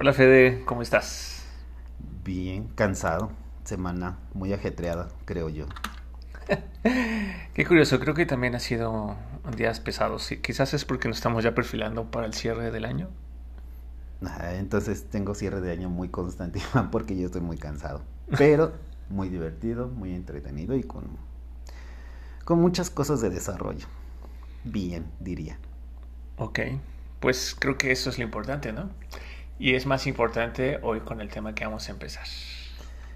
Hola Fede, ¿cómo estás? Bien, cansado. Semana muy ajetreada, creo yo. Qué curioso, creo que también ha sido días pesados. Quizás es porque nos estamos ya perfilando para el cierre del año. entonces tengo cierre de año muy constante, porque yo estoy muy cansado. Pero muy divertido, muy entretenido y con, con muchas cosas de desarrollo. Bien, diría. Ok, pues creo que eso es lo importante, ¿no? Y es más importante hoy con el tema que vamos a empezar.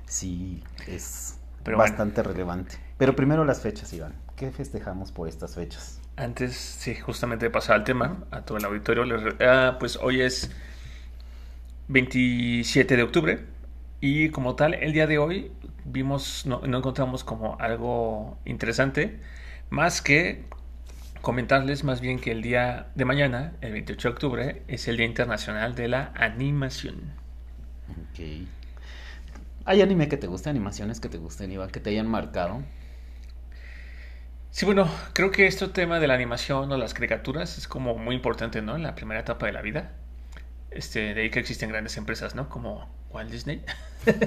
Sí, es bastante relevante. Pero primero las fechas, Iván. ¿Qué festejamos por estas fechas? Antes, sí, justamente de pasar al tema, a todo el auditorio, ah, pues hoy es 27 de octubre y como tal, el día de hoy vimos, no, no encontramos como algo interesante, más que comentarles más bien que el día de mañana, el 28 de octubre, es el Día Internacional de la Animación. Ok. ¿Hay anime que te guste, animaciones que te gusten, Iván, que te hayan marcado? Sí, bueno, creo que este tema de la animación o las caricaturas es como muy importante, ¿no? En la primera etapa de la vida. Este, de ahí que existen grandes empresas, ¿no? Como Walt Disney,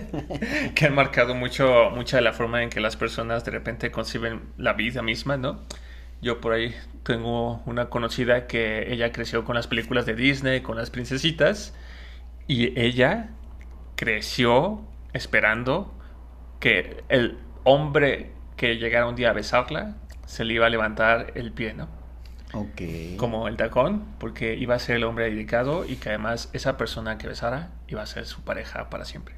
que han marcado mucho, mucha de la forma en que las personas de repente conciben la vida misma, ¿no? Yo por ahí tengo una conocida que ella creció con las películas de Disney, con las princesitas, y ella creció esperando que el hombre que llegara un día a besarla se le iba a levantar el pie, ¿no? Ok. Como el tacón, porque iba a ser el hombre dedicado y que además esa persona que besara iba a ser su pareja para siempre.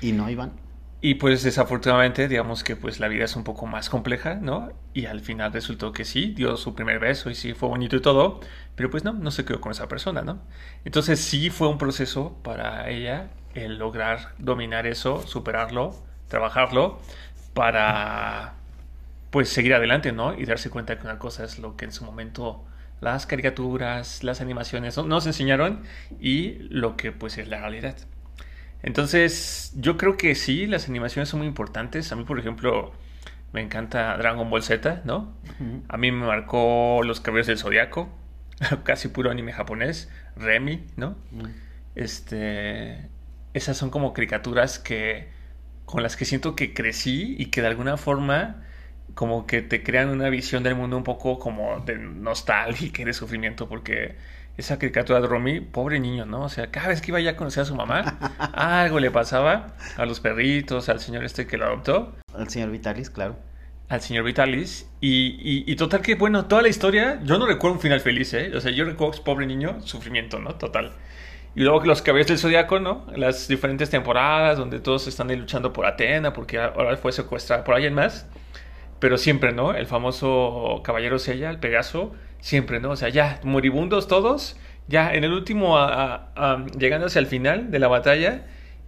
¿Y no, Iván? Y pues desafortunadamente, digamos que pues la vida es un poco más compleja, ¿no? Y al final resultó que sí, dio su primer beso y sí fue bonito y todo, pero pues no, no se quedó con esa persona, ¿no? Entonces sí fue un proceso para ella el lograr dominar eso, superarlo, trabajarlo, para pues seguir adelante, ¿no? Y darse cuenta que una cosa es lo que en su momento las caricaturas, las animaciones nos enseñaron y lo que pues es la realidad. Entonces, yo creo que sí, las animaciones son muy importantes. A mí, por ejemplo, me encanta Dragon Ball Z, ¿no? A mí me marcó Los Caballeros del Zodiaco, casi puro anime japonés, Remy, ¿no? Este, esas son como caricaturas que con las que siento que crecí y que de alguna forma como que te crean una visión del mundo un poco como de nostalgia y de sufrimiento porque esa caricatura de Romy, pobre niño, ¿no? O sea, cada vez que iba ya a conocer a su mamá, algo le pasaba a los perritos, al señor este que lo adoptó. Al señor Vitalis, claro. Al señor Vitalis. Y, y, total que, bueno, toda la historia, yo no recuerdo un final feliz, ¿eh? O sea, yo recuerdo, pobre niño, sufrimiento, ¿no? Total. Y luego los caballeros del zodiaco, ¿no? Las diferentes temporadas donde todos están ahí luchando por Atena, porque ahora fue secuestrada por alguien más. Pero siempre, ¿no? El famoso caballero Sella, el Pegaso, siempre, ¿no? O sea, ya, moribundos todos, ya en el último, llegando hacia el final de la batalla,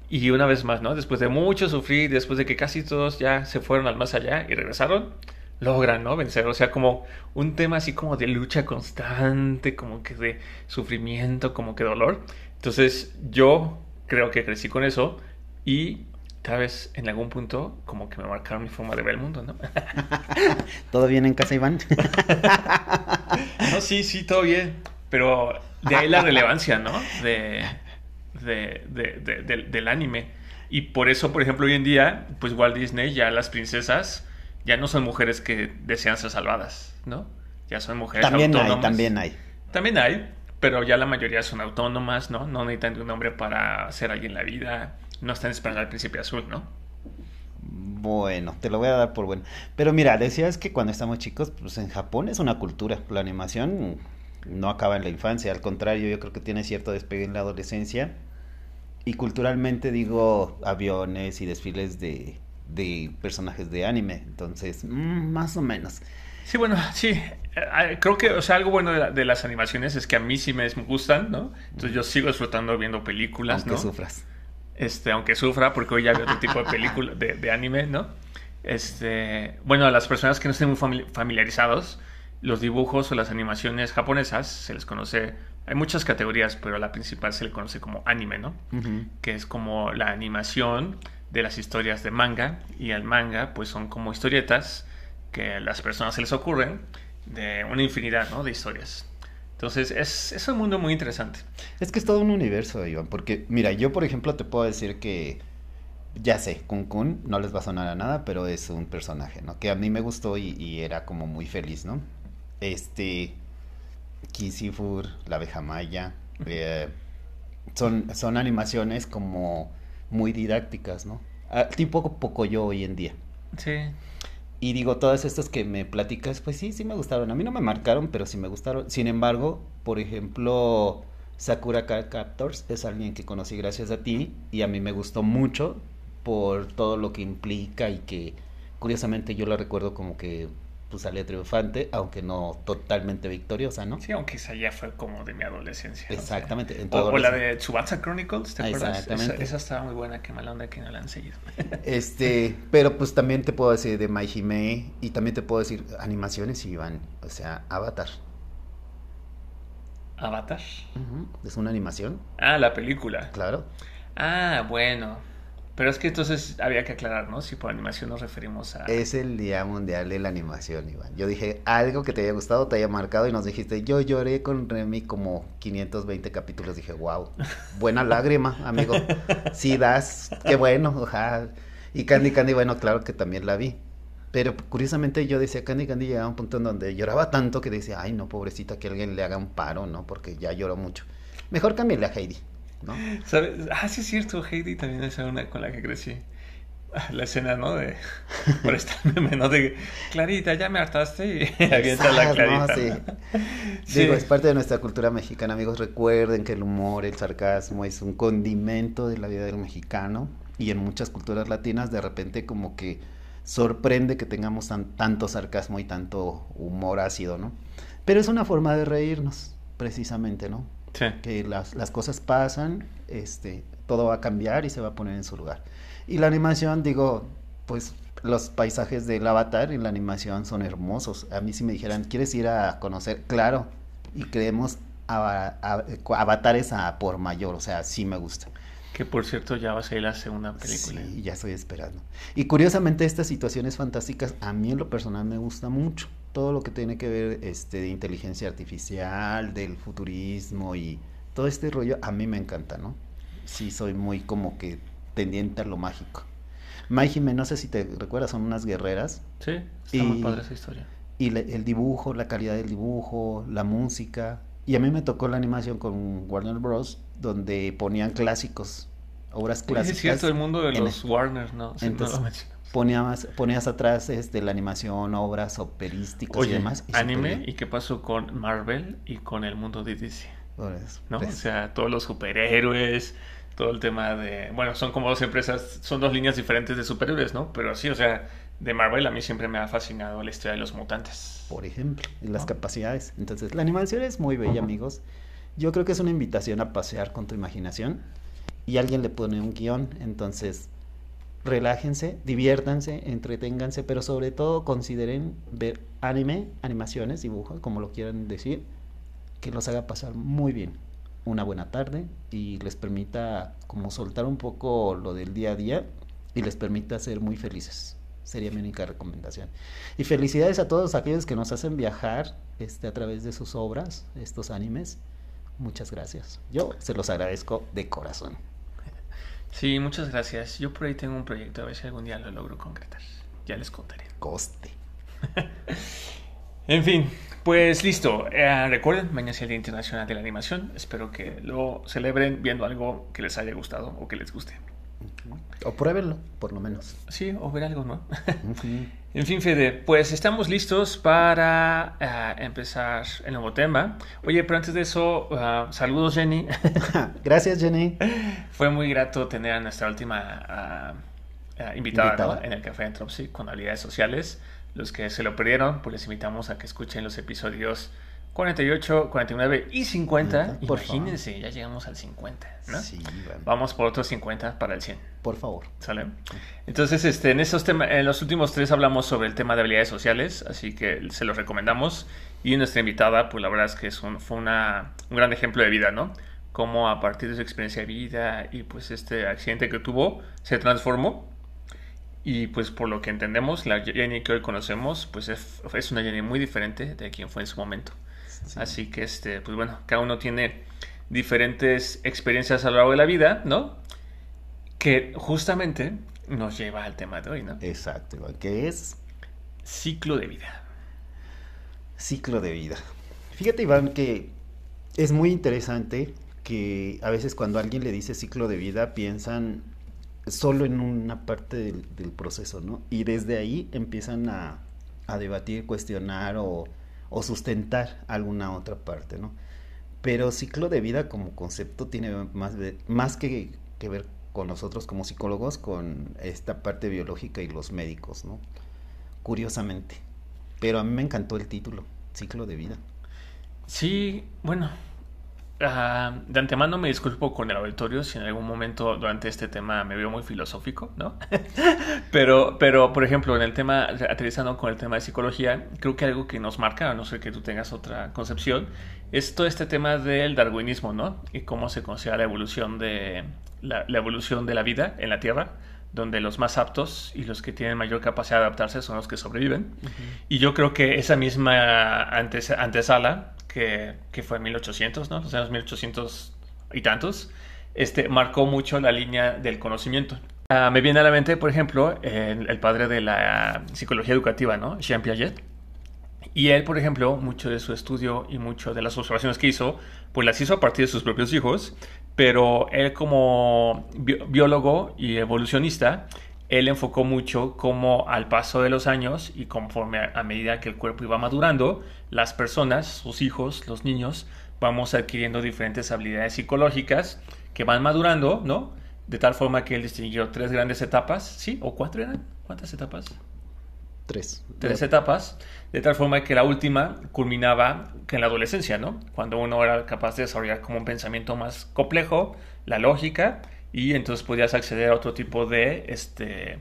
y una vez más, ¿no? Después de mucho sufrir, después de que casi todos ya se fueron al más allá y regresaron, logran, ¿no? Vencer, o sea, como un tema así como de lucha constante, como que de sufrimiento, como que dolor. Entonces, yo creo que crecí con eso y tal vez en algún punto como que me marcaron mi forma de ver el mundo, ¿no? ¿Todo bien en casa, Iván? no, sí, sí, todo bien. Pero de ahí la relevancia, ¿no? De, de, del anime. Y por eso, por ejemplo, hoy en día, pues Walt Disney, ya las princesas ya no son mujeres que desean ser salvadas, ¿no? Ya son mujeres también Hay, también hay. También hay, pero ya la mayoría son autónomas, ¿no? No necesitan de un hombre para ser alguien en la vida no están esperando al príncipe azul, ¿no? Bueno, te lo voy a dar por bueno. Pero mira, decías que cuando estamos chicos, pues en Japón es una cultura. La animación no acaba en la infancia, al contrario, yo creo que tiene cierto despegue en la adolescencia. Y culturalmente digo aviones y desfiles de, de personajes de anime. Entonces, mm, más o menos. Sí, bueno, sí. Eh, creo que, o sea, algo bueno de, las animaciones es que a mí sí me gustan, ¿no? Entonces yo sigo disfrutando viendo películas, aunque sufras. Este, aunque sufra, porque hoy ya veo otro tipo de película, de, de, anime, ¿no? Este, bueno, a las personas que no estén muy familiarizados, los dibujos o las animaciones japonesas se les conoce, hay muchas categorías, pero la principal se le conoce como anime, ¿no? Que es como la animación de las historias de manga y el manga pues son como historietas que a las personas se les ocurren de una infinidad ¿no? de historias. Entonces es, es un mundo muy interesante. Es que es todo un universo, Iván, porque mira, yo por ejemplo te puedo decir que ya sé, Kun Kun no les va a sonar a nada, pero es un personaje, ¿no? Que a mí me gustó y, era como muy feliz, ¿no? Este, Kisifur, la abeja maya, eh, son, son animaciones como muy didácticas, ¿no? Ah, tipo poco yo hoy en día. Sí. Y digo, todas estas que me platicas, pues sí, sí me gustaron. A mí no me marcaron, pero sí me gustaron. Sin embargo, por ejemplo, Sakura Card Captors es alguien que conocí gracias a ti y a mí me gustó mucho por todo lo que implica y que curiosamente yo la recuerdo como que pues salía triunfante, aunque no totalmente victoriosa, ¿no? Sí, aunque esa ya fue como de mi adolescencia. Exactamente. o, la de Tsubasa Chronicles, ¿te acuerdas? Exactamente. Esa, estaba muy buena, qué mala onda que no la han seguido. Este, pero pues también te puedo decir de My Hime y también te puedo decir animaciones y van, o sea, Avatar. ¿Avatar? Es una animación. Ah, la película. Claro. Ah, bueno. Pero es que entonces había que aclarar, ¿no? Si por animación nos referimos a... Es el Día Mundial de la Animación, Iván. Yo dije algo que te haya gustado, te haya marcado y nos dijiste, yo lloré con Remy como 520 capítulos. Dije, wow, buena lágrima, amigo. Sí das, qué bueno, ojalá. Y Candy Candy, bueno, claro que también la vi. Pero curiosamente yo decía, Candy Candy llegaba a un punto en donde lloraba tanto que decía, ay no, pobrecita, que alguien le haga un paro, ¿no? Porque ya lloró mucho. Mejor cámbiale a Heidi. ¿No? Ah, sí es cierto, Heidi también es una con la que crecí. Ah, la escena, ¿no? De. Por esta meme, ¿no? De Clarita, ya me hartaste y avienta la Clarita. sí. Digo, es parte de nuestra cultura mexicana, amigos. Recuerden que el humor, el sarcasmo es un condimento de la vida del mexicano. Y en muchas culturas latinas, de repente, como que sorprende que tengamos tanto sarcasmo y tanto humor ácido, ¿no? Pero es una forma de reírnos, precisamente, ¿no? Que las, las, cosas pasan, este, todo va a cambiar y se va a poner en su lugar. Y la animación, digo, pues los paisajes del avatar y la animación son hermosos. A mí si me dijeran, ¿quieres ir a conocer? Claro, y creemos avatares a por mayor, o sea, sí me gusta. Que por cierto ya va a ser la segunda película. Sí, ya estoy esperando. Y curiosamente estas situaciones fantásticas a mí en lo personal me gusta mucho todo lo que tiene que ver este, de inteligencia artificial, del futurismo y todo este rollo, a mí me encanta, ¿no? Sí, soy muy como que tendiente a lo mágico. Mai no sé si te recuerdas, son unas guerreras. Sí, está muy padre esa historia. Y el dibujo, la calidad del dibujo, la música. Y a mí me tocó la animación con Warner Bros., donde ponían clásicos, obras clásicas. es cierto, el mundo de los Warner, ¿no? Entonces, ponías, ponías atrás este, la animación, obras operísticas y demás. anime, ¿y qué pasó con Marvel y con el mundo de DC? ¿No? O sea, todos los superhéroes, todo el tema de... Bueno, son como dos empresas, son dos líneas diferentes de superhéroes, ¿no? Pero sí, o sea, de Marvel a mí siempre me ha fascinado la historia de los mutantes. Por ejemplo, y las capacidades. Entonces, la animación es muy bella, amigos. Yo creo que es una invitación a pasear con tu imaginación y alguien le pone un guion, entonces relájense, diviértanse, entreténganse, pero sobre todo consideren ver anime, animaciones, dibujos, como lo quieran decir, que los haga pasar muy bien una buena tarde y les permita como soltar un poco lo del día a día y les permita ser muy felices. Sería mi única recomendación. Y felicidades a todos aquellos que nos hacen viajar este, a través de sus obras, estos animes. Muchas gracias. Yo se los agradezco de corazón. Sí, muchas gracias. Yo por ahí tengo un proyecto, a ver si algún día lo logro concretar. Ya les contaré. Coste. en fin, pues listo. Eh, recuerden, mañana es el Día Internacional de la Animación. Espero que lo celebren viendo algo que les haya gustado o que les guste. O pruébenlo, por lo menos. Sí, o ver algo, ¿no? En fin, Fede, pues estamos listos para eh, empezar el nuevo tema. Oye, pero antes de eso, ah, saludos, Jenny. Gracias, Jenny. Fue muy grato tener a nuestra última eh, invitada, en el Café Entropy con habilidades sociales. Los que se lo perdieron, pues les invitamos a que escuchen los episodios 48, 49 y 50. Imagínense, ya llegamos al 50, ¿no? Sí, Vamos por otros 50 para el 100. Por favor. ¿Sale? Entonces, este, en esos temas, en los últimos tres hablamos sobre el tema de habilidades sociales, así que se los recomendamos. Y nuestra invitada, pues la verdad es que es un, fue una, un gran ejemplo de vida, ¿no? Cómo a partir de su experiencia de vida y pues este accidente que tuvo, se transformó. Y pues por lo que entendemos, la Jenny que hoy conocemos, pues es, es una Jenny muy diferente de quien fue en su momento. Así que, este, pues bueno, cada uno tiene diferentes experiencias a lo largo de la vida, ¿no? Que justamente nos lleva al tema de hoy, ¿no? Exacto, que es ciclo de vida. Ciclo de vida. Fíjate, Iván, que es muy interesante que a veces cuando alguien le dice ciclo de vida piensan solo en una parte del, proceso, ¿no? Y desde ahí empiezan a, a debatir, cuestionar o o sustentar alguna otra parte, ¿no? Pero ciclo de vida como concepto tiene más, que, que ver con nosotros como psicólogos, con esta parte biológica y los médicos, ¿no? Curiosamente. Pero a mí me encantó el título, ciclo de vida. Sí, bueno, Ah, de antemano me disculpo con el auditorio si en algún momento durante este tema me veo muy filosófico, ¿no? pero, pero, por ejemplo, en el tema, aterrizando con el tema de psicología, creo que algo que nos marca, a no ser que tú tengas otra concepción, es todo este tema del darwinismo, ¿no? Y cómo se considera la evolución de la, evolución de la vida en la Tierra donde los más aptos y los que tienen mayor capacidad de adaptarse son los que sobreviven. Y yo creo que esa misma antes, antesala que, fue en 1800, ¿no? Los años 1800 y tantos, este, marcó mucho la línea del conocimiento. Ah, me viene a la mente, por ejemplo, el, padre de la psicología educativa, ¿no? Jean Piaget. Y él, por ejemplo, mucho de su estudio y mucho de las observaciones que hizo, pues las hizo a partir de sus propios hijos, pero él como biólogo y evolucionista, él enfocó mucho cómo al paso de los años y conforme a, medida que el cuerpo iba madurando, las personas, sus hijos, los niños, vamos adquiriendo diferentes habilidades psicológicas que van madurando, ¿no? De tal forma que él distinguió tres grandes etapas, ¿sí? ¿O cuatro eran? ¿Cuántas etapas? Tres. Tres etapas, de tal forma que la última culminaba en la adolescencia, ¿no? Cuando uno era capaz de desarrollar como un pensamiento más complejo, la lógica, y entonces podías acceder a otro tipo de, este,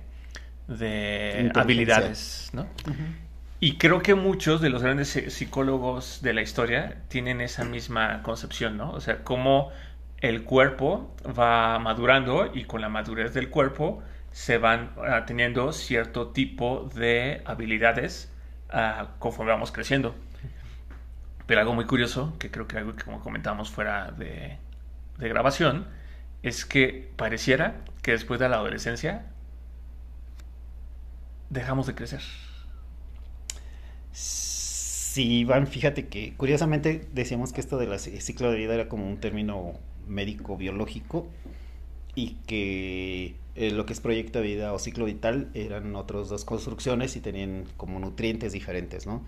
de habilidades, ¿no? Y creo que muchos de los grandes psicólogos de la historia tienen esa misma concepción, ¿no? O sea, cómo el cuerpo va madurando y con la madurez del cuerpo se van ah, teniendo cierto tipo de habilidades uh, conforme vamos creciendo. Pero algo muy curioso, que creo que algo que como comentábamos fuera de, de grabación, es que pareciera que después de la adolescencia dejamos de crecer. Sí, Iván, fíjate que curiosamente decíamos que esto del ciclo de vida era como un término médico biológico y que eh, lo que es proyecto de vida o ciclo vital eran otras dos construcciones y tenían como nutrientes diferentes, ¿no?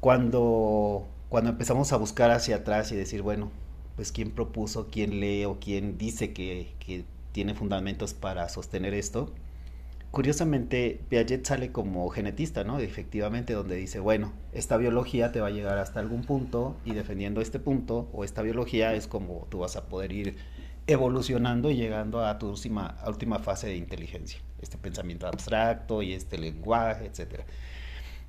Cuando, cuando empezamos a buscar hacia atrás y decir, bueno, pues quién propuso, quién lee o quién dice que, tiene fundamentos para sostener esto. Curiosamente, Piaget sale como genetista, ¿no? Efectivamente, donde dice, bueno, esta biología te va a llegar hasta algún punto y defendiendo este punto o esta biología es como tú vas a poder ir evolucionando y llegando a tu última, última fase de inteligencia. Este pensamiento abstracto y este lenguaje, etcétera.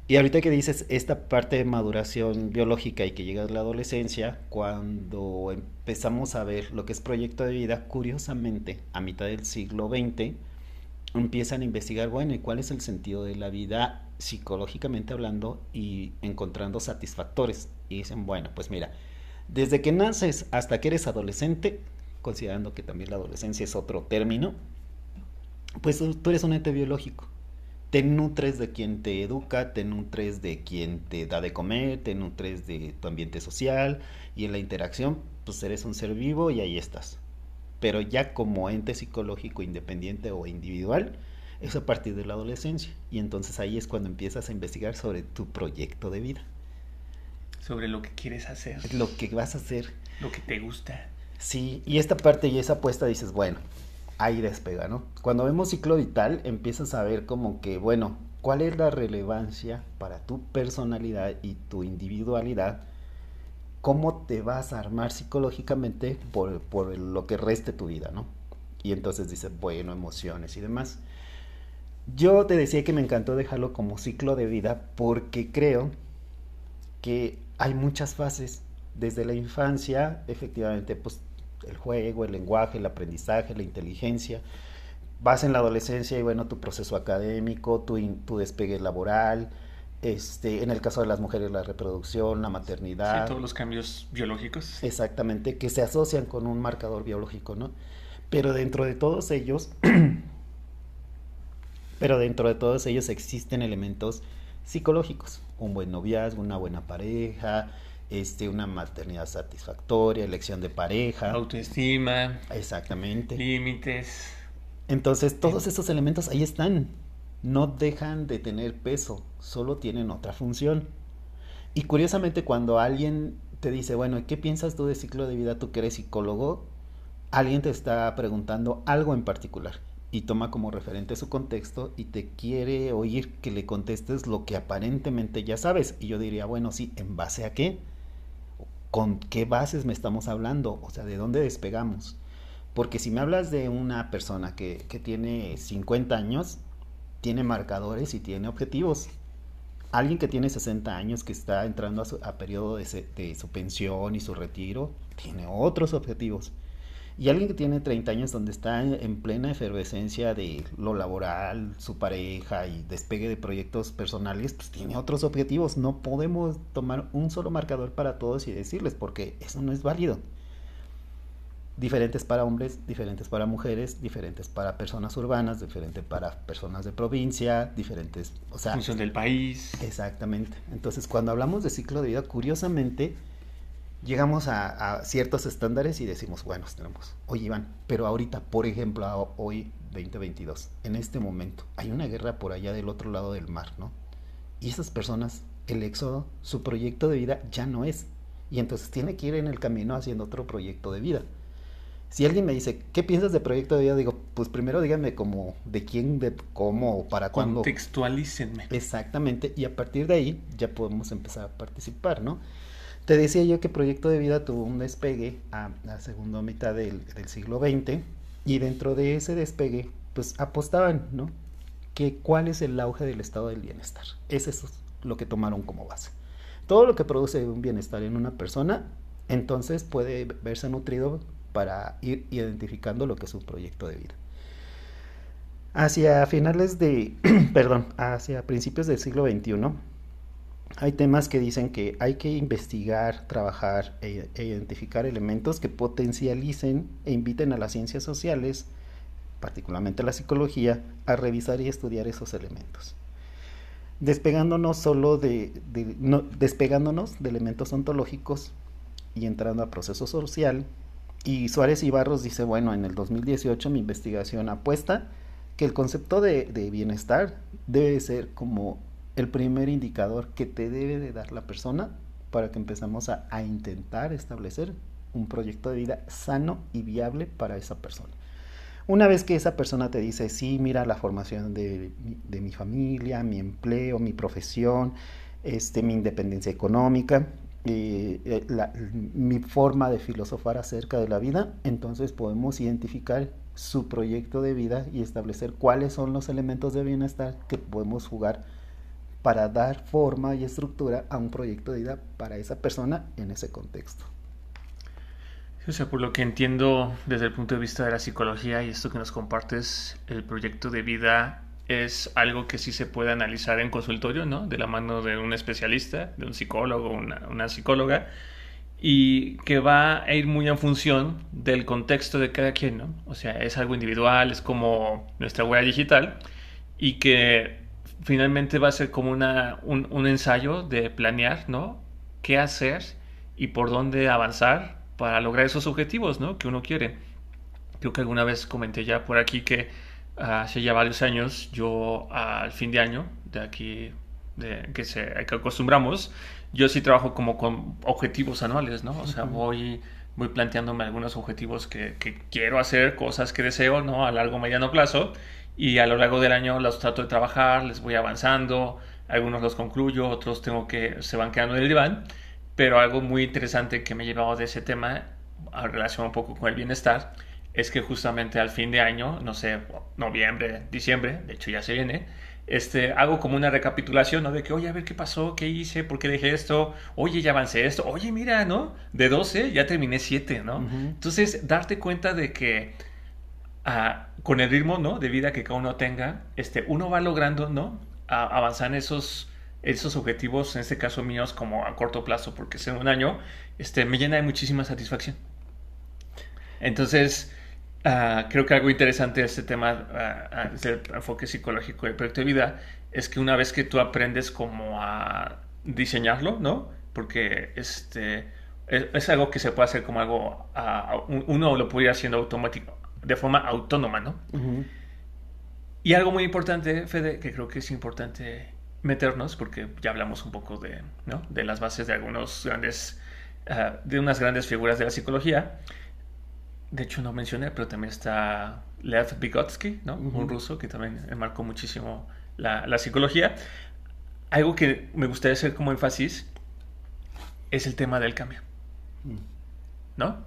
Y ahorita que dices esta parte de maduración biológica y que llega a la adolescencia, cuando empezamos a ver lo que es proyecto de vida, curiosamente, a mitad del siglo XX, empiezan a investigar, bueno, ¿y cuál es el sentido de la vida psicológicamente hablando y encontrando satisfactores? Y dicen, bueno, pues mira, desde que naces hasta que eres adolescente, considerando que también la adolescencia es otro término, pues tú eres un ente biológico te nutres de quien te educa, te nutres de quien te da de comer, te nutres de tu ambiente social y en la interacción, pues eres un ser vivo y ahí estás. Pero ya como ente psicológico independiente o individual, es a partir de la adolescencia. Y entonces ahí es cuando empiezas a investigar sobre tu proyecto de vida. Sobre lo que quieres hacer. Lo que vas a hacer. Lo que te gusta. Sí, y esta parte y esa apuesta dices, bueno, ahí despega, ¿no? Cuando vemos ciclo vital, empiezas a ver como que, bueno, ¿cuál es la relevancia para tu personalidad y tu individualidad? ¿Cómo te vas a armar psicológicamente por, por lo que reste tu vida, ¿no? Y entonces dices, bueno, emociones y demás. Yo te decía que me encantó dejarlo como ciclo de vida porque creo que hay muchas fases. Desde la infancia, efectivamente, pues el juego, el lenguaje, el aprendizaje, la inteligencia. Vas en la adolescencia y bueno, tu proceso académico, tu, tu despegue laboral, este, en el caso de las mujeres la reproducción, la maternidad. Sí, todos los cambios biológicos. Exactamente, que se asocian con un marcador biológico, ¿no? Pero dentro de todos ellos, pero dentro de todos ellos existen elementos psicológicos, un buen noviazgo, una buena pareja, este, una maternidad satisfactoria, elección de pareja. Autoestima. Exactamente. Límites. Entonces, todos esos elementos ahí están. No dejan de tener peso, solo tienen otra función. Y curiosamente, cuando alguien te dice, bueno, ¿qué piensas tú de ciclo de vida? Tú que eres psicólogo, alguien te está preguntando algo en particular y toma como referente su contexto y te quiere oír que le contestes lo que aparentemente ya sabes. Y yo diría, bueno, sí, ¿en base a qué? ¿Con qué bases me estamos hablando? O sea, ¿de dónde despegamos? Porque si me hablas de una persona que, que tiene 50 años, tiene marcadores y tiene objetivos. Alguien que tiene 60 años, que está entrando a, su, periodo de, de su pensión y su retiro, tiene otros objetivos. Y alguien que tiene 30 años donde está en plena efervescencia de lo laboral, su pareja y despegue de proyectos personales, pues tiene otros objetivos. No podemos tomar un solo marcador para todos y decirles, porque eso no es válido. Diferentes para hombres, diferentes para mujeres, diferentes para personas urbanas, diferentes para personas de provincia, diferentes, o sea... Función del país. Exactamente. Entonces, cuando hablamos de ciclo de vida, curiosamente, llegamos a, a, ciertos estándares y decimos, bueno, tenemos, oye Iván, pero ahorita, por ejemplo, hoy 2022, en este momento, hay una guerra por allá del otro lado del mar, ¿no? Y esas personas, el éxodo, su proyecto de vida ya no es. Y entonces tiene que ir en el camino haciendo otro proyecto de vida. Si alguien me dice, ¿qué piensas de proyecto de vida? Digo, pues primero díganme como de quién, de cómo, para cuándo. Contextualícenme. Exactamente. Y a partir de ahí ya podemos empezar a participar, ¿no? Te decía yo que Proyecto de Vida tuvo un despegue a la segunda mitad del, siglo XX y dentro de ese despegue pues apostaban, ¿no? Que cuál es el auge del estado del bienestar. Es lo que tomaron como base. Todo lo que produce un bienestar en una persona, entonces puede verse nutrido para ir identificando lo que es un proyecto de vida. Hacia finales de, perdón, hacia principios del siglo XXI, hay temas que dicen que hay que investigar, trabajar e, e, identificar elementos que potencialicen e inviten a las ciencias sociales, particularmente la psicología, a revisar y estudiar esos elementos. Despegándonos solo de, de no, despegándonos de elementos ontológicos y entrando a proceso social. Y Suárez y Barros dice, bueno, en el 2018 mi investigación apuesta que el concepto de bienestar debe ser como el primer indicador que te debe de dar la persona para que empezamos a, intentar establecer un proyecto de vida sano y viable para esa persona. Una vez que esa persona te dice, sí, mira la formación de, mi familia, mi empleo, mi profesión, este, mi independencia económica, eh, mi forma de filosofar acerca de la vida, entonces podemos identificar su proyecto de vida y establecer cuáles son los elementos de bienestar que podemos jugar para dar forma y estructura a un proyecto de vida para esa persona en ese contexto. O sea, por lo que entiendo desde el punto de vista de la psicología y esto que nos compartes, el proyecto de vida es algo que sí se puede analizar en consultorio, ¿no? De la mano de un especialista, de un psicólogo, una, psicóloga, y que va a ir muy en función del contexto de cada quien, ¿no? O sea, es algo individual, es como nuestra huella digital, y que finalmente va a ser como una, un, un, ensayo de planear, ¿no? ¿Qué hacer y por dónde avanzar para lograr esos objetivos, ¿no? Que uno quiere. Creo que alguna vez comenté ya por aquí que uh, hace ya varios años, yo uh, al fin de año, de aquí, de, que, se, que acostumbramos, yo sí trabajo como con objetivos anuales, ¿no? O sea, voy voy planteándome algunos objetivos que, que quiero hacer, cosas que deseo, ¿no? A largo, mediano plazo. Y a lo largo del año los trato de trabajar, les voy avanzando, algunos los concluyo, otros tengo que se van quedando en el diván. Pero algo muy interesante que me he llevado de ese tema, a relación un poco con el bienestar, es que justamente al fin de año, no sé, noviembre, diciembre, de hecho ya se viene, este, hago como una recapitulación, ¿no? De que, oye, a ver qué pasó, qué hice, por qué dejé esto, oye, ya avancé esto, oye, mira, ¿no? De 12 ya terminé 7, ¿no? Entonces, darte cuenta de que ah, con el ritmo, ¿no? De vida que cada uno tenga, este, uno va logrando, ¿no? A avanzar en esos, esos objetivos, en este caso míos, como a corto plazo, porque en un año, este, me llena de muchísima satisfacción. Entonces, Ah, creo que algo interesante de este tema, uh, del enfoque psicológico del proyecto de vida, es que una vez que tú aprendes como a diseñarlo, ¿no? Porque este, es, algo que se puede hacer como algo, uno lo puede haciendo automático, de forma autónoma, ¿no? Y algo muy importante, Fede, que creo que es importante meternos, porque ya hablamos un poco de, ¿no? de las bases de algunos grandes, de unas grandes figuras de la psicología, de hecho, no mencioné, pero también está Lev Vygotsky, ¿no? un ruso que también marcó muchísimo la, la, psicología. Algo que me gustaría hacer como énfasis es el tema del cambio. Mm. ¿No?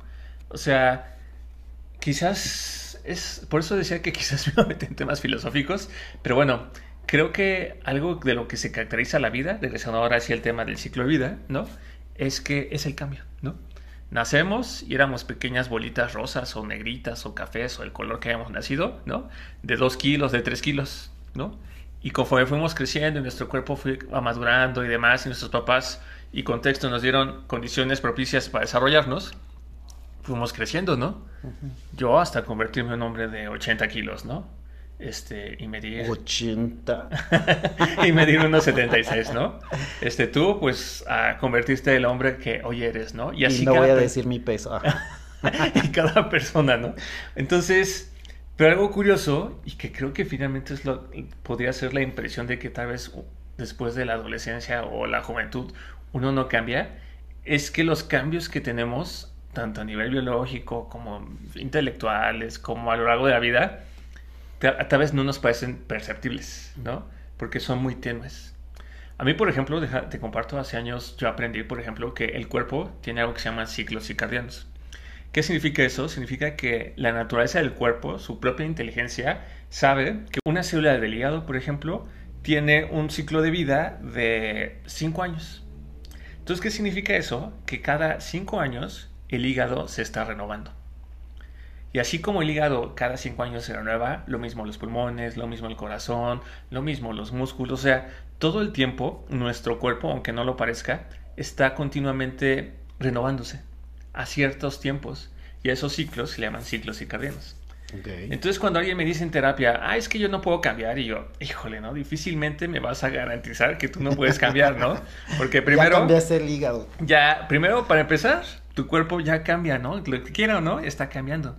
O sea, quizás es. Por eso decía que quizás me meter en temas filosóficos, pero bueno, creo que algo de lo que se caracteriza la vida, regresando ahora hacia el tema del ciclo de vida, ¿no? Es que es el cambio, ¿no? Nacemos y éramos pequeñas bolitas rosas o negritas o cafés o el color que hayamos nacido, ¿no? De dos kilos, de tres kilos, ¿no? Y conforme fuimos creciendo y nuestro cuerpo fue madurando y demás, y nuestros papás y contexto nos dieron condiciones propicias para desarrollarnos, fuimos creciendo, ¿no? Yo hasta convertirme en un hombre de 80 kilos, ¿no? Este, y medir. 80. y medir unos 76, ¿no? Este, tú, pues, ah, convertiste el hombre que hoy eres, ¿no? Y así. no voy a decir mi peso. y cada persona, ¿no? Entonces, pero algo curioso, y que creo que finalmente es lo, podría ser la impresión de que tal vez después de la adolescencia o la juventud uno no cambia, es que los cambios que tenemos, tanto a nivel biológico como intelectuales, como a lo largo de la vida, tal vez no nos parecen perceptibles, ¿no? Porque son muy tenues. A mí, por ejemplo, te comparto, hace años yo aprendí, por ejemplo, que el cuerpo tiene algo que se llama ciclos circadianos. ¿Qué significa eso? Significa que la naturaleza del cuerpo, su propia inteligencia, sabe que una célula del hígado, por ejemplo, tiene un ciclo de vida de 5 años. Entonces, ¿qué significa eso? Que cada 5 años el hígado se está renovando. Y así como el hígado cada cinco años se renueva, lo mismo los pulmones, lo mismo el corazón, lo mismo los músculos, o sea, todo el tiempo nuestro cuerpo, aunque no lo parezca, está continuamente renovándose a ciertos tiempos. Y a esos ciclos se llaman ciclos circadianos. Entonces cuando alguien me dice en terapia, ah, es que yo no puedo cambiar, y yo, híjole, ¿no? Difícilmente me vas a garantizar que tú no puedes cambiar, ¿no? Porque primero... Ya cambiaste el hígado. Ya, primero, para empezar, tu cuerpo ya cambia, ¿no? Lo que quiera o no, está cambiando.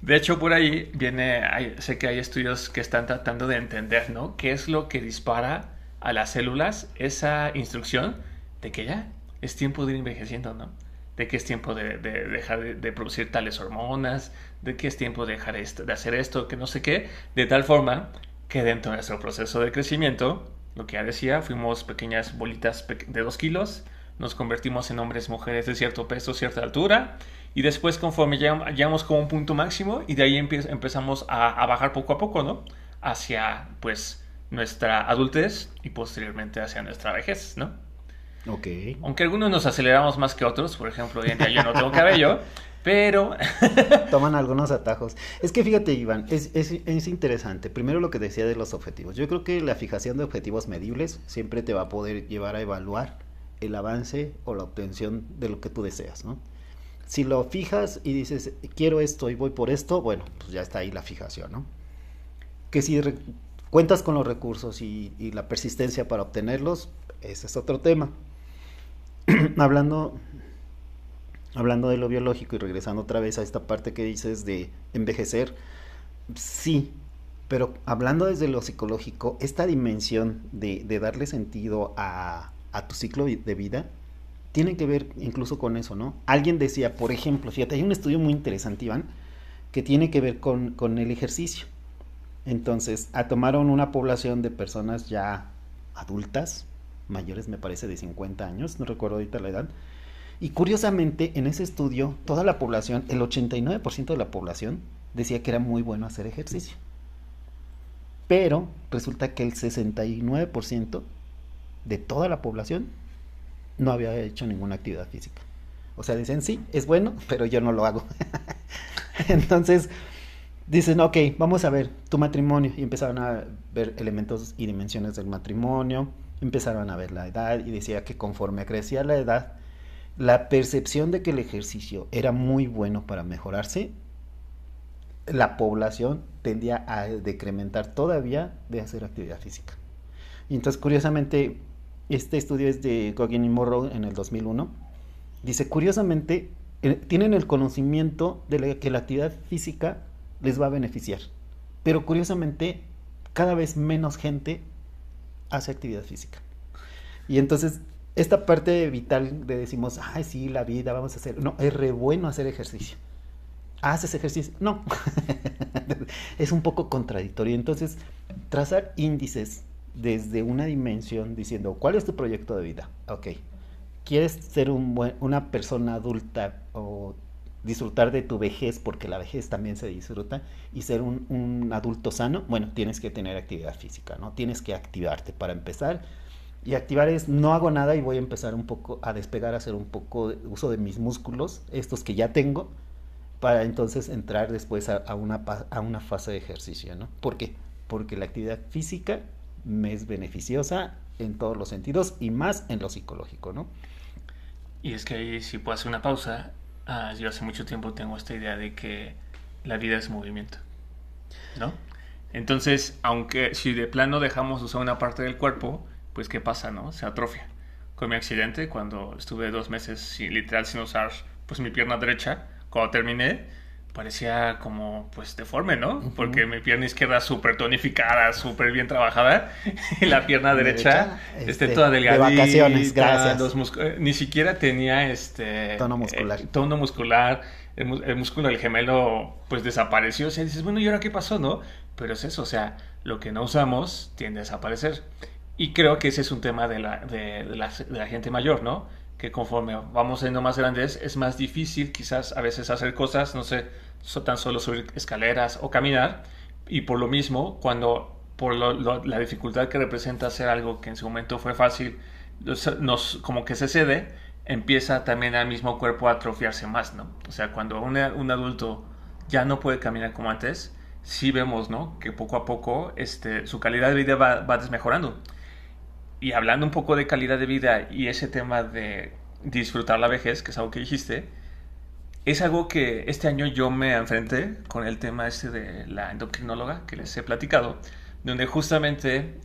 De hecho, por ahí viene, sé que hay estudios que están tratando de entender, ¿no? ¿Qué es lo que dispara a las células esa instrucción de que ya es tiempo de ir envejeciendo, ¿no? De que es tiempo de, dejar de, producir tales hormonas, de que es tiempo de dejar esto, de hacer esto, que no sé qué, de tal forma que dentro de nuestro proceso de crecimiento, lo que ya decía, fuimos pequeñas bolitas de dos kilos, nos convertimos en hombres, mujeres de cierto peso, cierta altura, y después conforme llegamos como un punto máximo y de ahí empezamos a, bajar poco a poco, ¿no? Hacia pues nuestra adultez y posteriormente hacia nuestra vejez, ¿no? Ok. Aunque algunos nos aceleramos más que otros, por ejemplo, hoy en día yo no tengo cabello, pero... Toman algunos atajos. Es que fíjate, Iván, es, es, es, interesante. Primero lo que decía de los objetivos. Yo creo que la fijación de objetivos medibles siempre te va a poder llevar a evaluar el avance o la obtención de lo que tú deseas, ¿no? Si lo fijas y dices, quiero esto y voy por esto, bueno, pues ya está ahí la fijación, ¿no? Que si cuentas con los recursos y, la persistencia para obtenerlos, ese es otro tema. hablando, hablando de lo biológico y regresando otra vez a esta parte que dices de envejecer, sí, pero hablando desde lo psicológico, esta dimensión de, darle sentido a, a tu ciclo de vida, tiene que ver incluso con eso, ¿no? Alguien decía, por ejemplo, fíjate, hay un estudio muy interesante, Iván, que tiene que ver con, con el ejercicio. Entonces, a tomaron una población de personas ya adultas, mayores me parece de 50 años, no recuerdo ahorita la edad, y curiosamente en ese estudio toda la población, el 89% de la población decía que era muy bueno hacer ejercicio. Pero resulta que el 69% de toda la población no había hecho ninguna actividad física. O sea, dicen, sí, es bueno, pero yo no lo hago. Entonces, dicen, ok, vamos a ver tu matrimonio. Y empezaron a ver elementos y dimensiones del matrimonio, empezaron a ver la edad y decía que conforme crecía la edad, la percepción de que el ejercicio era muy bueno para mejorarse, la población tendía a decrementar todavía de hacer actividad física. Y entonces, curiosamente, este estudio es de Gogin y Morrow en el 2001. Dice, curiosamente, eh, tienen el conocimiento de que la actividad física les va a beneficiar. Pero curiosamente, cada vez menos gente hace actividad física. Y entonces, esta parte vital de decimos, ay, sí, la vida, vamos a hacer. No, es re bueno hacer ejercicio. ¿Haces ejercicio? No. es un poco contradictorio. Entonces, trazar índices desde una dimensión diciendo, ¿cuál es tu proyecto de vida? Ok. ¿Quieres ser un una persona adulta o disfrutar de tu vejez, porque la vejez también se disfruta, y ser un, un, adulto sano, bueno, tienes que tener actividad física, ¿no? Tienes que activarte para empezar. Y activar es, no hago nada y voy a empezar un poco a despegar, a hacer un poco de uso de mis músculos, estos que ya tengo, para entonces entrar después a, a, una, a una fase de ejercicio, ¿no? ¿Por qué? Porque la actividad física me es beneficiosa en todos los sentidos y más en lo psicológico, ¿no? Y es que ahí si puedo hacer una pausa, Ah, yo hace mucho tiempo tengo esta idea de que la vida es movimiento, ¿no? Entonces, aunque si de plano dejamos usar una parte del cuerpo, pues ¿qué pasa, no? Se atrofia. Con mi accidente, cuando estuve dos meses sin, literal sin usar pues mi pierna derecha, cuando terminé, parecía como pues deforme, ¿no? Porque mi pierna izquierda súper tonificada, súper bien trabajada y la pierna derecha, este, este, toda delgadita. De vacaciones, gracias. Eh, ni siquiera tenía este tono muscular. Eh, tono muscular, el, el, músculo del gemelo pues desapareció, o sea, dices, bueno, ¿y ahora qué pasó, no? Pero es eso, o sea, lo que no usamos tiende a desaparecer. Y creo que ese es un tema de la, de, de la, de la gente mayor, ¿no? que conforme vamos siendo más grandes es más difícil quizás a veces hacer cosas, no sé, tan solo subir escaleras o caminar. Y por lo mismo, cuando por la dificultad que representa hacer algo que en su momento fue fácil, nos como que se cede, empieza también al mismo cuerpo a atrofiarse más, ¿no? O sea, cuando un, un adulto ya no puede caminar como antes, sí vemos, ¿no? Que poco a poco este, su calidad de vida va, va desmejorando y hablando un poco de calidad de vida y ese tema de disfrutar la vejez, que es algo que dijiste, es algo que este año yo me enfrenté con el tema este de la endocrinóloga que les he platicado, donde justamente,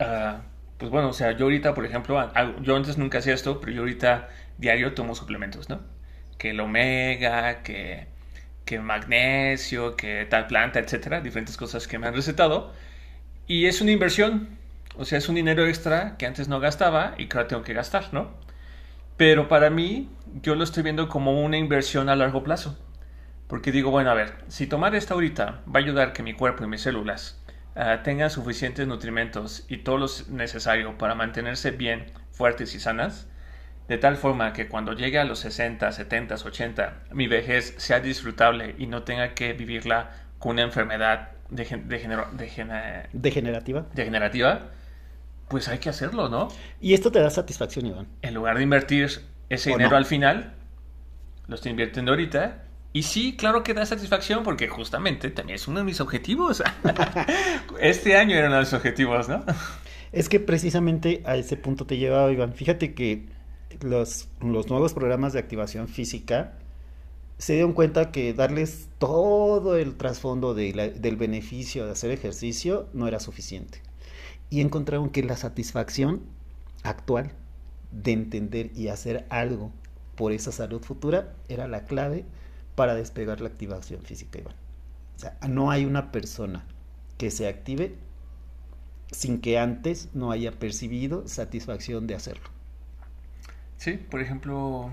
uh, pues bueno, o sea, yo ahorita, por ejemplo, yo antes nunca hacía esto, pero yo ahorita diario tomo suplementos, ¿no? Que el omega, que, que magnesio, que tal planta, etcétera, diferentes cosas que me han recetado. Y es una inversión, o sea, es un dinero extra que antes no gastaba y que ahora tengo que gastar, ¿no? Pero para mí, yo lo estoy viendo como una inversión a largo plazo. Porque digo, bueno, a ver, si tomar esta ahorita va a ayudar que mi cuerpo y mis células uh, tengan suficientes nutrimentos y todo lo necesario para mantenerse bien, fuertes y sanas, de tal forma que cuando llegue a los 60, 70, 80, mi vejez sea disfrutable y no tenga que vivirla con una enfermedad degenerativa. Degenerativa, pues hay que hacerlo, ¿no? Y esto te da satisfacción, Iván. En lugar de invertir ese dinero al final, lo estoy invirtiendo ahorita. Y sí, claro que da satisfacción porque justamente también es uno de mis objetivos. este año era uno de mis objetivos, ¿no? Es que precisamente a ese punto te lleva, Iván. Fíjate que los, los nuevos programas de activación física se dieron cuenta que darles todo el trasfondo de del beneficio de hacer ejercicio no era suficiente y encontraron que la satisfacción actual de entender y hacer algo por esa salud futura era la clave para despegar la activación física, Iván. O sea, no hay una persona que se active sin que antes no haya percibido satisfacción de hacerlo. Sí, por ejemplo,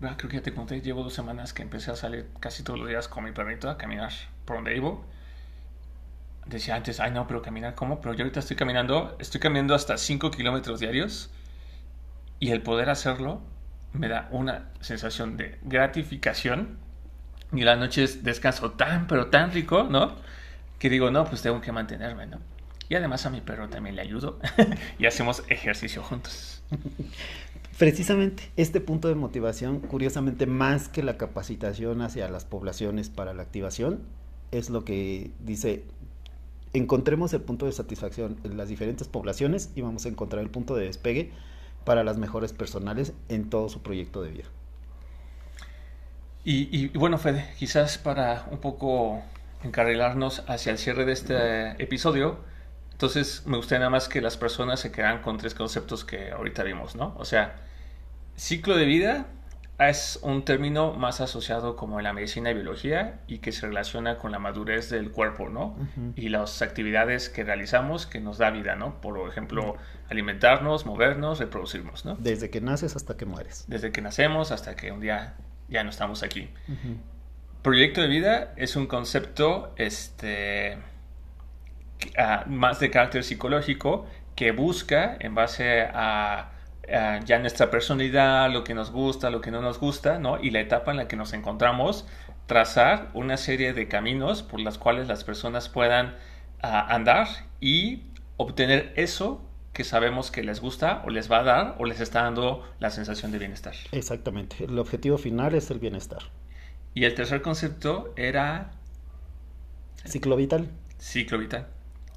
creo que ya te conté, llevo dos semanas que empecé a salir casi todos los días con mi perrito a caminar por donde vivo. Decía antes, ay no, pero caminar cómo, pero yo ahorita estoy caminando, estoy caminando hasta 5 kilómetros diarios y el poder hacerlo me da una sensación de gratificación y las noches descanso tan, pero tan rico, ¿no? Que digo, no, pues tengo que mantenerme, ¿no? Y además a mi perro también le ayudo y hacemos ejercicio juntos. Precisamente este punto de motivación, curiosamente más que la capacitación hacia las poblaciones para la activación, es lo que dice, encontremos el punto de satisfacción en las diferentes poblaciones y vamos a encontrar el punto de despegue para las mejores personales en todo su proyecto de vida. Y, bueno, Fede, quizás para un poco encarrilarnos hacia el cierre de este episodio, entonces me gustaría nada más que las personas se quedan con tres conceptos que ahorita vimos, ¿no? O sea, ciclo de vida es un término más asociado como en la medicina y biología y que se relaciona con la madurez del cuerpo, ¿no? Y las actividades que realizamos que nos da vida, ¿no? Por ejemplo, alimentarnos, movernos, reproducirnos, ¿no? Desde que naces hasta que mueres. Desde que nacemos hasta que un día ya no estamos aquí. Proyecto de vida es un concepto este, ah, más de carácter psicológico que busca, en base a, ya nuestra personalidad, lo que nos gusta, lo que no nos gusta, ¿no? y la etapa en la que nos encontramos, trazar una serie de caminos por las cuales las personas puedan ah, andar y obtener eso que sabemos que les gusta o les va a dar o les está dando la sensación de bienestar. Exactamente, el objetivo final es el bienestar. Y el tercer concepto era... Ciclo vital. Ciclo vital.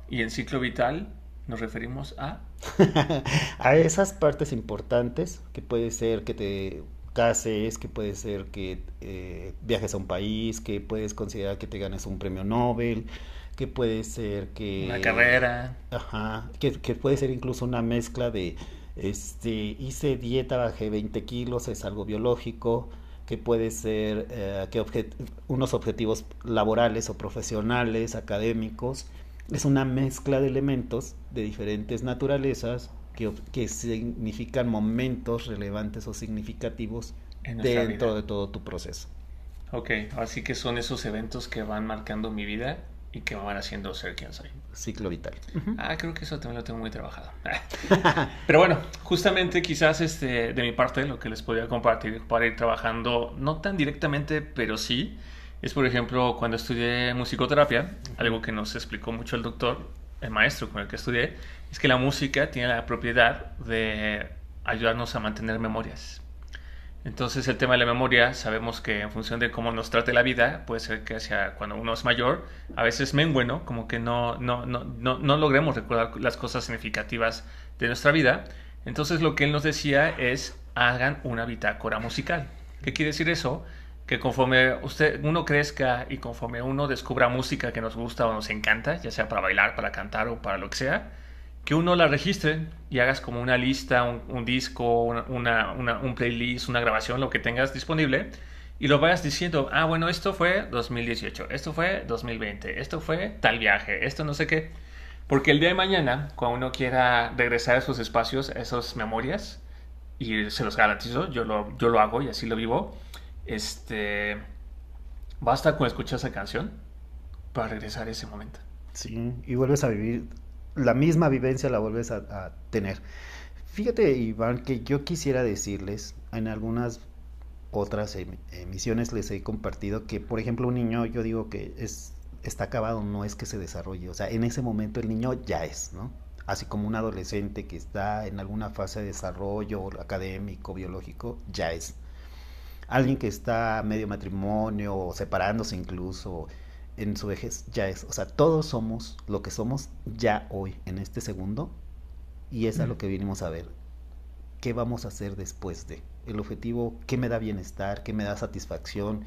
Y en ciclo vital nos referimos a... a esas partes importantes que puede ser que te cases, que puede ser que eh, viajes a un país, que puedes considerar que te ganes un premio Nobel, que puede ser que... Una carrera. Ajá, que, puede ser incluso una mezcla de, este, hice dieta, bajé 20 kilos, es algo biológico, que puede ser eh, que unos objetivos laborales o profesionales, académicos, es una mezcla de elementos de diferentes naturalezas que, que significan momentos relevantes o significativos dentro de todo tu proceso. Ok, así que son esos eventos que van marcando mi vida y que me van haciendo ser quien soy. Ciclo vital. Ah, creo que eso también lo tengo muy trabajado. Pero bueno, justamente quizás este, de mi parte lo que les podría compartir para ir trabajando, no tan directamente, pero sí, es por ejemplo cuando estudié musicoterapia, algo que nos explicó mucho el doctor, el maestro con el que estudié, es que la música tiene la propiedad de ayudarnos a mantener memorias. Entonces el tema de la memoria, sabemos que en función de cómo nos trate la vida, puede ser que hacia cuando uno es mayor, a veces mengue, ¿no? Como que no, no, no, no, no logremos recordar las cosas significativas de nuestra vida. Entonces lo que él nos decía es, hagan una bitácora musical. ¿Qué quiere decir eso? Que conforme usted, uno crezca y conforme uno descubra música que nos gusta o nos encanta, ya sea para bailar, para cantar o para lo que sea, que uno la registre y hagas como una lista, un, disco, una, un playlist, una grabación, lo que tengas disponible, y lo vayas diciendo, ah, bueno, esto fue 2018, esto fue 2020, esto fue tal viaje, esto no sé qué. Porque el día de mañana, cuando uno quiera regresar a esos espacios, a esas memorias, y se los garantizo, yo lo, yo lo hago y así lo vivo, este, basta con escuchar esa canción para regresar a ese momento. Sí, y vuelves a vivir la misma vivencia la vuelves a, tener. Fíjate, Iván, que yo quisiera decirles, en algunas otras em, emisiones les he compartido que, por ejemplo, un niño, yo digo que es, está acabado, no es que se desarrolle, o sea, en ese momento el niño ya es, ¿no? Así como un adolescente que está en alguna fase de desarrollo académico, biológico, ya es. Alguien que está medio matrimonio o separándose incluso, en su vejez ya es, o sea, todos somos lo que somos ya hoy, en este segundo, y es a lo que vinimos a ver. ¿Qué vamos a hacer después de? El objetivo, ¿qué me da bienestar? ¿Qué me da satisfacción?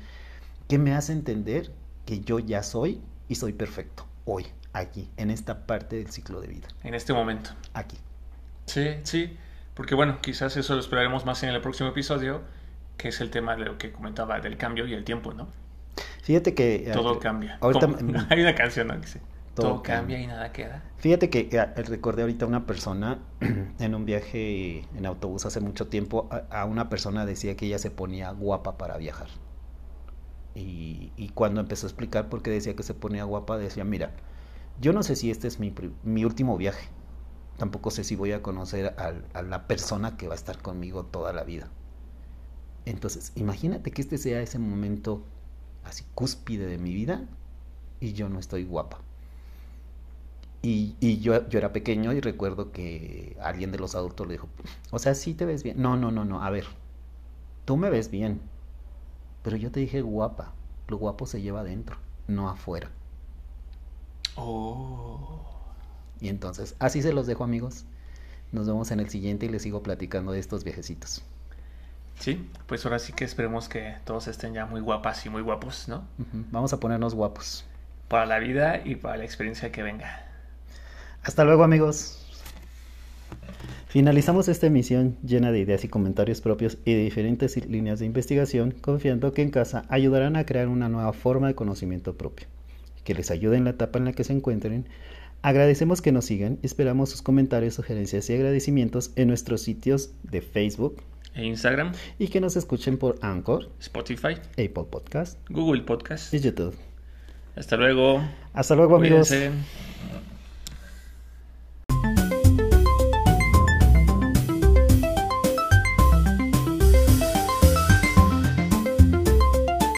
¿Qué me hace entender que yo ya soy y soy perfecto hoy, aquí, en esta parte del ciclo de vida? En este momento. Aquí. Sí, sí, porque bueno, quizás eso lo esperaremos más en el próximo episodio, que es el tema de lo que comentaba del cambio y el tiempo, ¿no? Fíjate que... Todo cambia. Ahorita, hay una canción, ¿no? todo, cambia y nada queda. Fíjate que eh, recordé ahorita a una persona en un viaje en autobús hace mucho tiempo, a, una persona decía que ella se ponía guapa para viajar. Y, y, cuando empezó a explicar por qué decía que se ponía guapa, decía, mira, yo no sé si este es mi, mi último viaje, tampoco sé si voy a conocer a la persona que va a estar conmigo toda la vida. Entonces, imagínate que este sea ese momento así cúspide de mi vida y yo no estoy guapa. Y, y yo, yo, era pequeño y recuerdo que alguien de los adultos le dijo, o sea, sí te ves bien. No, no, no, no, a ver, tú me ves bien, pero yo te dije guapa. Lo guapo se lleva adentro, no afuera. Oh. Y entonces, así se los dejo amigos. Nos vemos en el siguiente y les sigo platicando de estos viajecitos. Sí, pues ahora sí que esperemos que todos estén ya muy guapas y muy guapos, ¿no? Vamos a ponernos guapos. Para la vida y para la experiencia que venga. Hasta luego amigos. Finalizamos esta emisión llena de ideas y comentarios propios y de diferentes líneas de investigación, confiando que en casa ayudarán a crear una nueva forma de conocimiento propio, que les ayude en la etapa en la que se encuentren. Agradecemos que nos sigan, esperamos sus comentarios, sugerencias y agradecimientos en nuestros sitios de Facebook, e Instagram. Y que nos escuchen por Anchor, Spotify, Apple Podcast, Google Podcast y YouTube. Hasta luego. Hasta luego, amigos.